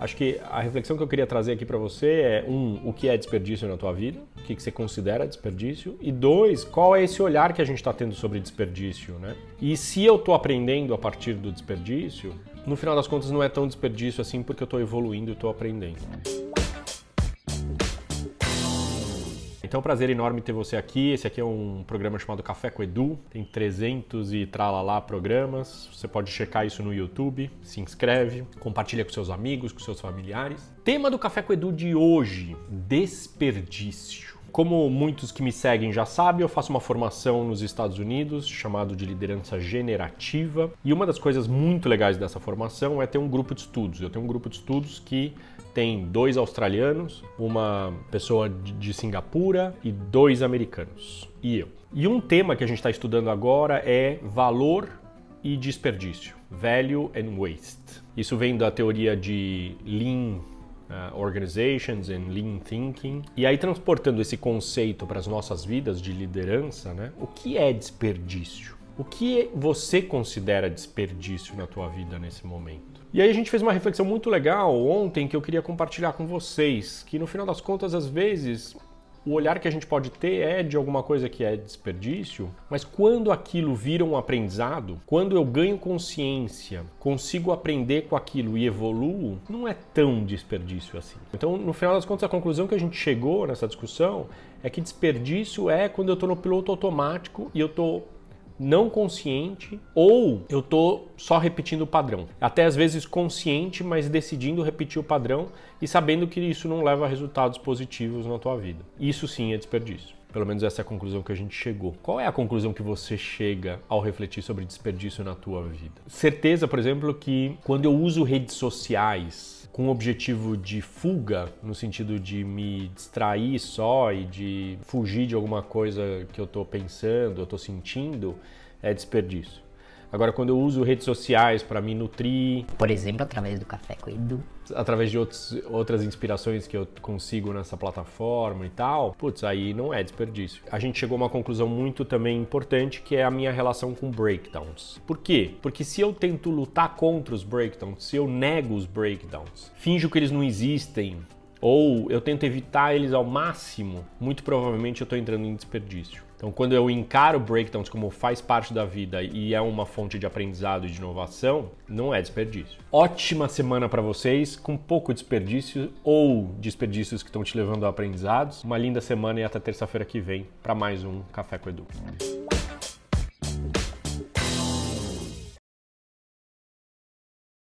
Acho que a reflexão que eu queria trazer aqui para você é um, o que é desperdício na tua vida, o que, você considera desperdício, e dois, qual é esse olhar que a gente está tendo sobre desperdício, né? E se eu estou aprendendo a partir do desperdício, no final das contas não é tão desperdício assim porque eu estou evoluindo e estou aprendendo. Então, é um prazer enorme ter você aqui. Esse aqui é um programa chamado Café com Edu. Tem 300 e tralalá programas. Você pode checar isso no YouTube. Se inscreve, compartilha com seus amigos, com seus familiares. Tema do Café com Edu de hoje: desperdício. Como muitos que me seguem já sabem, eu faço uma formação nos Estados Unidos chamado de liderança generativa. E uma das coisas muito legais dessa formação é ter um grupo de estudos. Eu tenho um grupo de estudos que tem dois australianos, uma pessoa de Singapura e dois americanos. E eu. E um tema que a gente está estudando agora é valor e desperdício, value and waste. Isso vem da teoria de Lean Uh, organizations and lean thinking. E aí transportando esse conceito para as nossas vidas de liderança, né? O que é desperdício? O que você considera desperdício na tua vida nesse momento? E aí a gente fez uma reflexão muito legal ontem que eu queria compartilhar com vocês, que no final das contas às vezes o olhar que a gente pode ter é de alguma coisa que é desperdício, mas quando aquilo vira um aprendizado, quando eu ganho consciência, consigo aprender com aquilo e evoluo, não é tão desperdício assim. Então, no final das contas, a conclusão que a gente chegou nessa discussão é que desperdício é quando eu estou no piloto automático e eu estou não consciente ou eu tô só repetindo o padrão. Até às vezes consciente, mas decidindo repetir o padrão e sabendo que isso não leva a resultados positivos na tua vida. Isso sim é desperdício. Pelo menos essa é a conclusão que a gente chegou. Qual é a conclusão que você chega ao refletir sobre desperdício na tua vida? Certeza, por exemplo, que quando eu uso redes sociais com o objetivo de fuga, no sentido de me distrair só e de fugir de alguma coisa que eu estou pensando, eu estou sentindo, é desperdício. Agora, quando eu uso redes sociais para me nutrir. Por exemplo, através do Café com Edu. Através de outros, outras inspirações que eu consigo nessa plataforma e tal, putz, aí não é desperdício. A gente chegou a uma conclusão muito também importante que é a minha relação com breakdowns. Por quê? Porque se eu tento lutar contra os breakdowns, se eu nego os breakdowns, finjo que eles não existem, ou eu tento evitar eles ao máximo, muito provavelmente eu estou entrando em desperdício. Então, quando eu encaro breakdowns como faz parte da vida e é uma fonte de aprendizado e de inovação, não é desperdício. Ótima semana para vocês, com pouco desperdício ou desperdícios que estão te levando a aprendizados. Uma linda semana e até terça-feira que vem para mais um Café com Edu.